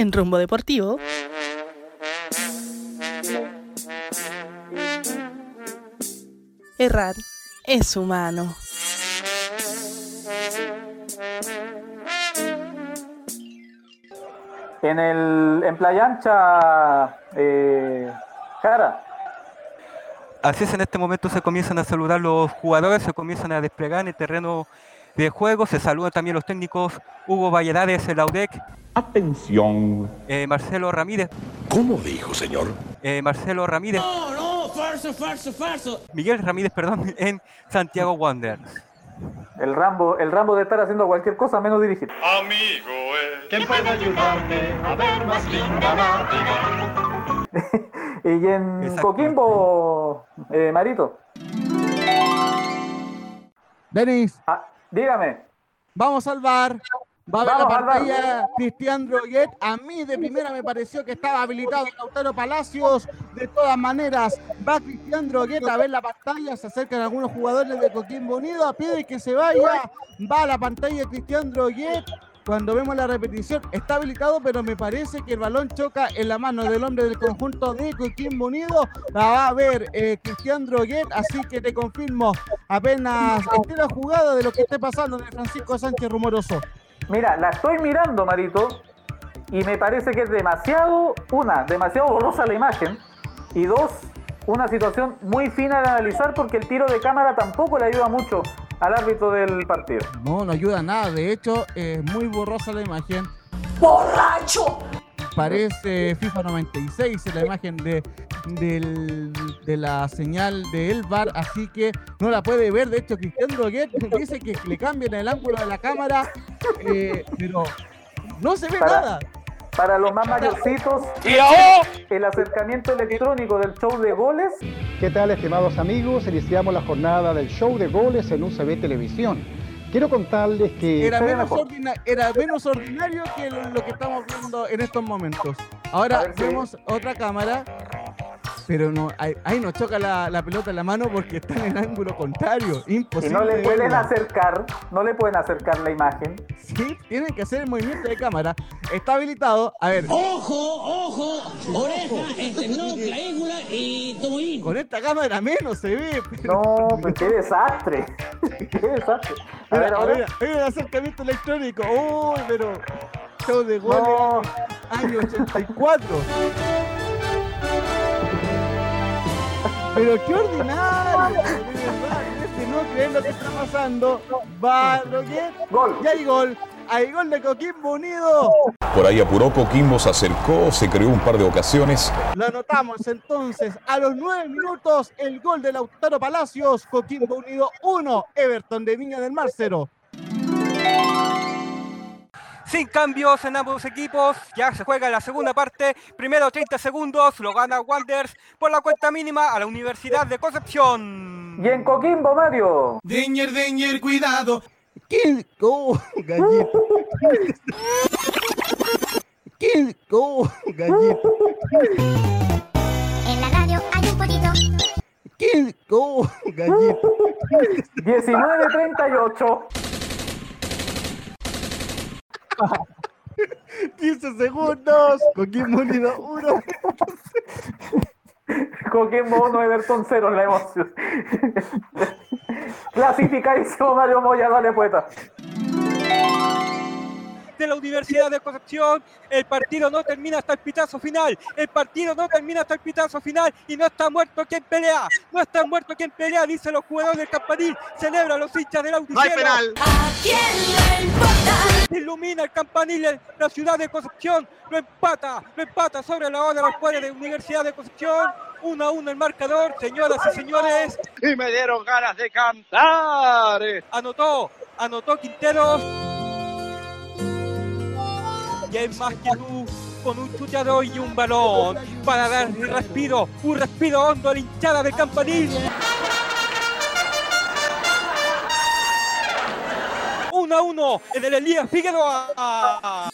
En Rumbo Deportivo. Errar es humano. En, el, en Playa Ancha, eh, Jara, Así es, en este momento se comienzan a saludar los jugadores, se comienzan a desplegar en el terreno de juego, se saludan también los técnicos Hugo Valladares, el AUDEC, Atención. eh, Marcelo Ramírez, ¿Cómo dijo, señor? eh, Marcelo Ramírez, No, no, falso, falso, falso. Miguel Ramírez, perdón, en Santiago Wanderers. el Rambo, el Rambo de estar haciendo cualquier cosa menos dirigir. Amigo, eh. ¿Quién puede ayudarme a ver más linda la vida? Y en Exacto. Coquimbo, eh, Marito, Denis, ah, dígame. vamos al bar. Va a ver la pantalla Cristian Droguet. A mí de primera me pareció que estaba habilitado Lautaro Palacios. De todas maneras, va Cristian Droguet a ver la pantalla. Se acercan algunos jugadores de Coquimbo Unido. Pide que se vaya. Va a la pantalla Cristian Droguet. Cuando vemos la repetición, está habilitado, pero me parece que el balón choca en la mano del hombre del conjunto de Coquimbo Unido. La va a ver eh, Cristian Droguet, así que te confirmo apenas esté la jugada de lo que esté pasando de Francisco Sánchez Rumoroso. Mira, la estoy mirando, Marito, y me parece que es demasiado, una, demasiado borrosa la imagen, y dos, una situación muy fina de analizar porque el tiro de cámara tampoco le ayuda mucho al árbitro del partido. No, no ayuda nada. De hecho, es muy borrosa la imagen. ¡Borracho! Parece FIFA 96 en la imagen de, del- de la señal de El VAR, así que no la puede ver. De hecho, Cristian Droguet dice que le cambian el ángulo de la cámara, eh, pero no se ve Para- nada. Para los más mayorcitos, el acercamiento electrónico del show de goles ¿Qué tal, estimados amigos? Iniciamos la jornada del show de goles en UCB Televisión. Quiero contarles que Era menos, mejor. ordina- era menos ordinario que lo, lo que estamos viendo en estos momentos. Ahora ver vemos otra cámara, pero no, ahí, ahí nos choca la, la pelota en la mano porque está en el ángulo contrario. y Imposible. no le de pueden verla. acercar, no le pueden acercar la imagen. Sí, tienen que hacer el movimiento de cámara. Está habilitado. A ver, Ojo, ojo, oreja, esternón, clavícula y tomoín. con esta cámara menos se ve. pero- No, pues qué desastre. qué desastre. Mira, ver, ahora. mira, acercamiento electrónico. Uy, pero. Show de goles. No, Año 84. Pero qué ordinario. De verdad, este no creer lo que está pasando. Va Roquet. gol. Y hay gol. Hay gol de Coquimbo Unido. Por ahí apuró Coquimbo, se acercó, se creó un par de ocasiones. Lo anotamos entonces a los nueve minutos. El gol de Lautaro Palacios. Coquimbo Unido 1. Everton de Viña del Mar 0. Sin cambios en ambos equipos, ya se juega la segunda parte. Primero 30 segundos, lo gana Wanderers por la cuenta mínima a la Universidad de Concepción. Y en Coquimbo, Mario. Deñer, deñer, cuidado. ¿Quién? ¡Oh, gallito! ¿Quién? ¡Oh, gallito! En la radio hay un poquito. ¿Quién? ¡Oh, gallito! 19-38. 15 segundos. Coquimbo Unido 1. Coquimbo 1, Everton 0 en la emoción. Clasificadísimo Mario Moya, dale puesta. de la Universidad de Concepción. El partido no termina hasta el pitazo final. El partido no termina hasta el pitazo final. Y no está muerto quien pelea. No está muerto quien pelea, dicen los jugadores del campanil. Celebra los hinchas del Audiciero. No hay penal. ¿A quién le importa? Ilumina el campanil en la ciudad de Concepción. Lo empata. Lo empata sobre la hora de los jugadores de Universidad de Concepción. 1 a 1 el marcador, señoras y señores. Y me dieron ganas de cantar. Anotó, anotó Quinteros. Y es más que tú, con un chuteador y un balón, para dar un respiro, un respiro hondo a la hinchada del campanil. 1 a 1 en el Elías Figueroa.